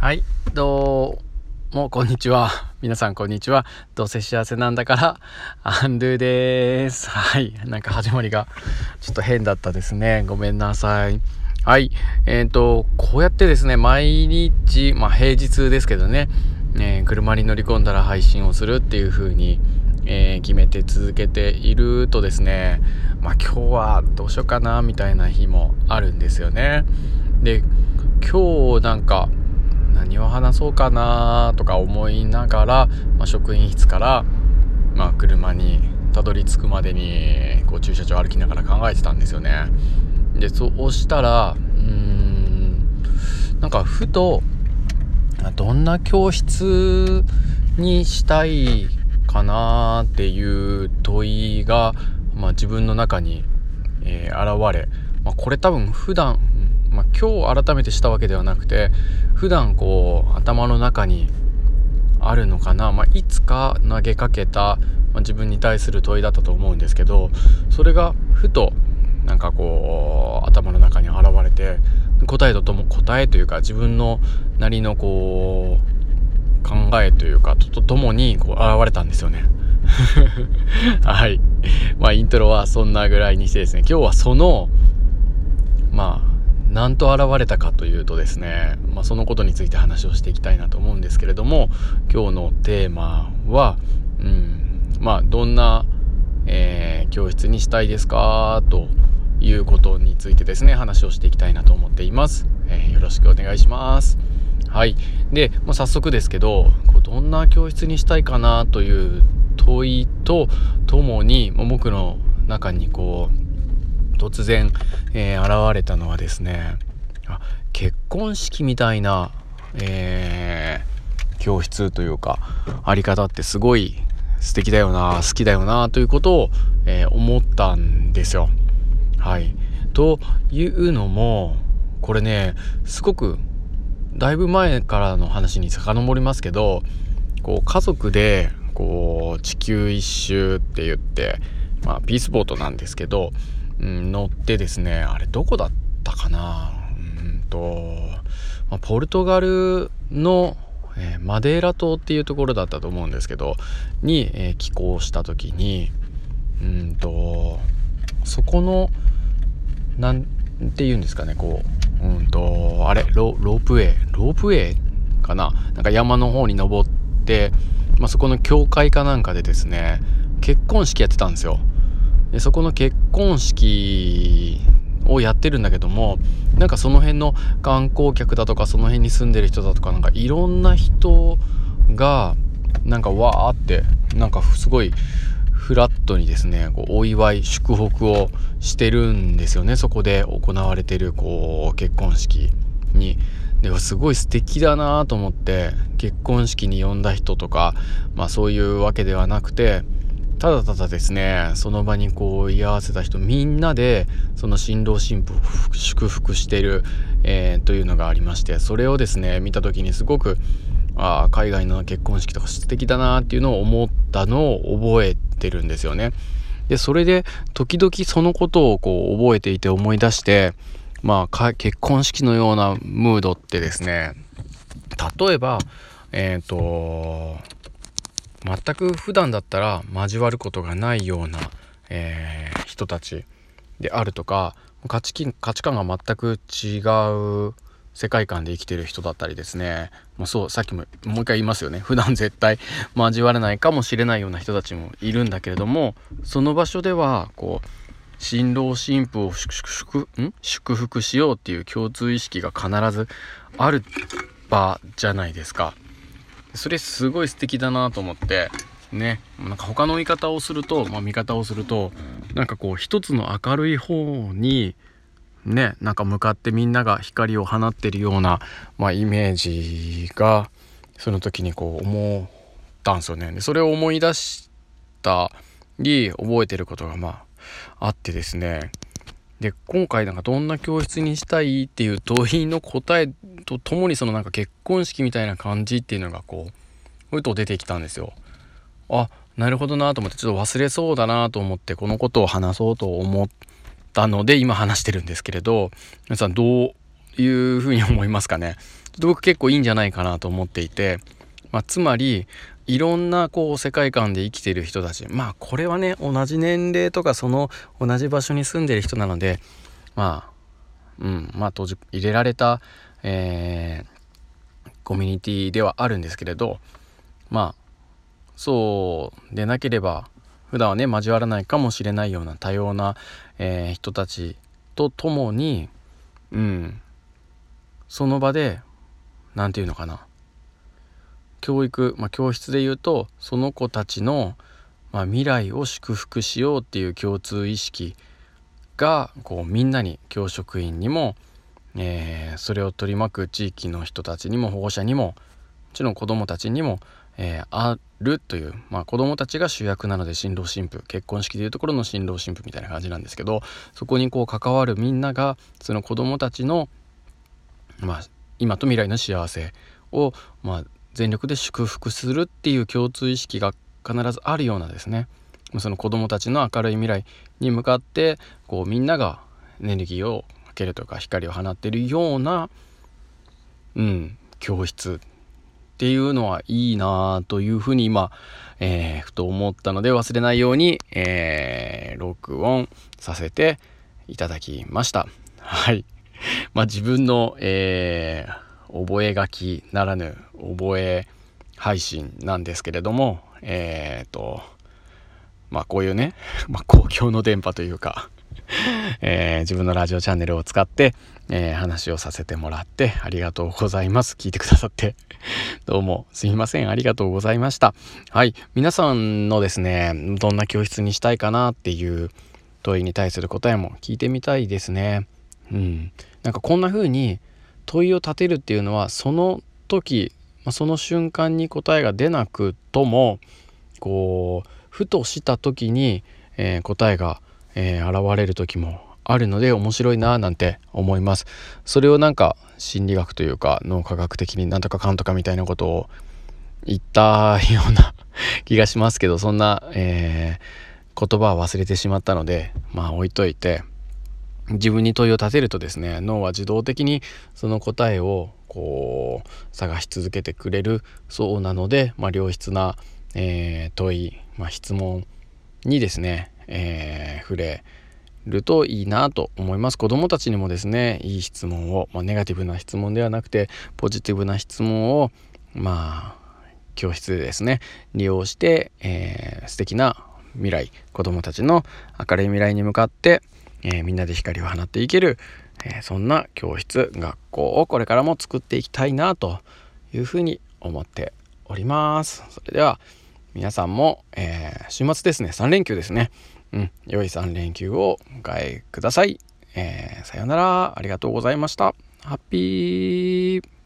はい、どうも、こんにちは。皆さん、こんにちは。どうせ幸せなんだから、アンドゥです。はい、なんか始まりがちょっと変だったですね。ごめんなさい。はい、えっ、と、こうやってですね、毎日、まあ平日ですけどね、えー車に乗り込んだら配信をするっていう風に、えー決めて続けているとですね、まあ今日はどうしようかな、みたいな日もあるんですよね。で、今日なんか、話そうかなとか思いながら、まあ、職員室から、まあ、車にたどり着くまでにこう駐車場歩きながら考えてたんですよね。でそうしたらうーんなんかふとどんな教室にしたいかなっていう問いが、まあ、自分の中に、えー現れ、まあ、これ多分普段まあ、今日改めてしたわけではなくて普段こう頭の中にあるのかな、まあ、いつか投げかけた、まあ、自分に対する問いだったと思うんですけどそれがふとなんかこう頭の中に現れて答えととも答えというか自分のなりのこう考えというかとともにこう現れたんですよね。はい。まあイントロはそんなぐらいにしてですね今日はそのま何と現れたかというとですね、まあ、そのことについて話をしていきたいなと思うんですけれども今日のテーマは、うん、まあどんな、えー教室にしたいですかということについてですね話をしていきたいなと思っています、えーよろしくお願いします。はい。で、まあ、早速ですけどこうどんな教室にしたいかなという問いとともに、まあ僕の中にこう突然、えー現れたのはですねあ結婚式みたいな、えー教室というかあり方ってすごい素敵だよな好きだよなということを、えー思ったんですよ。はい、というのもこれねすごくだいぶ前からの話に遡りますけどこう家族でこう地球一周って言って、まあ、ピースボートなんですけど、うん、乗ってですねあれどこだったかな。うんと、まあポルトガルの、えーマデーラ島っていうところだったと思うんですけどに、えー寄港した時にうんとそこのなんて言うんですかねこううんとあれロープウェイロープウェイかな。なんか山の方に登って、まあ、そこの教会かなんかでですね結婚式やってたんですよ。でそこの結婚式をやってるんだけどもなんかその辺の観光客だとかその辺に住んでる人だとかなんかいろんな人がなんかわーってなんかすごいフラットにですねこうお祝い祝福をしてるんですよねそこで行われてるこう結婚式に。ですごい素敵だなと思って結婚式に呼んだ人とか、まあ、そういうわけではなくてただただですねその場にこう居合わせた人みんなでその新郎新婦を祝福してる、えーというのがありましてそれをですね見た時にすごくあ海外の結婚式とか素敵だなっていうのを思ったのを覚えてるんですよね。でそれで時々そのことをこう覚えていて思い出してまあ結婚式のようなムードってですね例えばえっ、と全く普段だったら交わることがないような、えー人たちであるとか価値観価値観が全く違う世界観で生きてる人だったりですね。もうそうさっきももう一回言いますよね。普段絶対 交わらないかもしれないような人たちもいるんだけれどもその場所ではこう新郎新婦を祝祝ん？祝福しようっていう共通意識が必ずある場じゃないですか。それすごい素敵だなと思ってねなんか他の見方をすると、まあ、見方をするとなんかこう一つの明るい方にねなんか向かってみんなが光を放ってるような、まあ、イメージがその時にこう思ったんですよね。でそれを思い出したり覚えてることがまああってですねで今回なんかどんな教室にしたいっていう問いの答えとともにそのなんか結婚式みたいな感じっていうのがこうふと出てきたんですよ。あなるほどなと思ってちょっと忘れそうだなと思ってこのことを話そうと思ったので今話してるんですけれど皆さんどういうふうに思いますかね僕結構いいんじゃないかなと思っていて、まあ、つまりいろんなこう世界観で生きてる人たち。まあこれはね同じ年齢とかその同じ場所に住んでる人なのでまあうんまあ当時入れられた、えー、コミュニティではあるんですけれどまあそうでなければ普段はね交わらないかもしれないような多様な、えー、人たちと共にうんその場で何て言うのかな。教育、まあ、教室で言うとその子たちの、まあ、未来を祝福しようっていう共通意識がこうみんなに教職員にも、えー、それを取り巻く地域の人たちにも保護者にももちろん子どもたちにも、えー、あるという、まあ、子どもたちが主役なので新郎新婦結婚式でいうところの新郎新婦みたいな感じなんですけどそこにこう関わるみんながその子どもたちの、まあ、今と未来の幸せを、まあ、全力で祝福するっていう共通意識が必ずあるようなですねその子どもたちの明るい未来に向かってこうみんながエネルギーをかけるとか光を放っているような、うん、教室っていうのはいいなというふうに今、えー、ふと思ったので忘れないように、えー、録音させていただきました。はい。まあ自分の、えー、覚書ならぬ覚え配信なんですけれども、えっ、ー、と、まあこういうね、まあ、公共の電波というか えー、自分のラジオチャンネルを使って、えー、話をさせてもらってありがとうございます。聞いてくださって どうもすみません。ありがとうございました。はい。皆さんのですね、どんな教室にしたいかなっていう問いに対する答えも聞いてみたいですね。うん。なんかこんな風に問いを立てるっていうのはその時、まあ、その瞬間に答えが出なくともこうふとした時に、えー、答えが、えー、現れる時もあるので面白いななんて思います。それをなんか心理学というか脳科学的になんとかかんとかみたいなことを言ったような気がしますけどそんな、えー、言葉は忘れてしまったのでまあ置いといて自分に問いを立てるとですね脳は自動的にその答えをこう探し続けてくれるそうなので、まあ、良質な、えー、問い、まあ、質問にですね、えー、触れるといいなと思います。子どもたちにもですねいい質問を、まあ、ネガティブな質問ではなくてポジティブな質問をまあ教室でですね利用して、えー、素敵な未来子どもたちの明るい未来に向かって、えー、みんなで光を放っていける、えー、そんな教室学校をこれからも作っていきたいなというふうに思っております。それでは皆さんも、えー、週末ですね3連休ですねうん、良い3連休をお迎えください。え、さようなら。ありがとうございました。ハッピー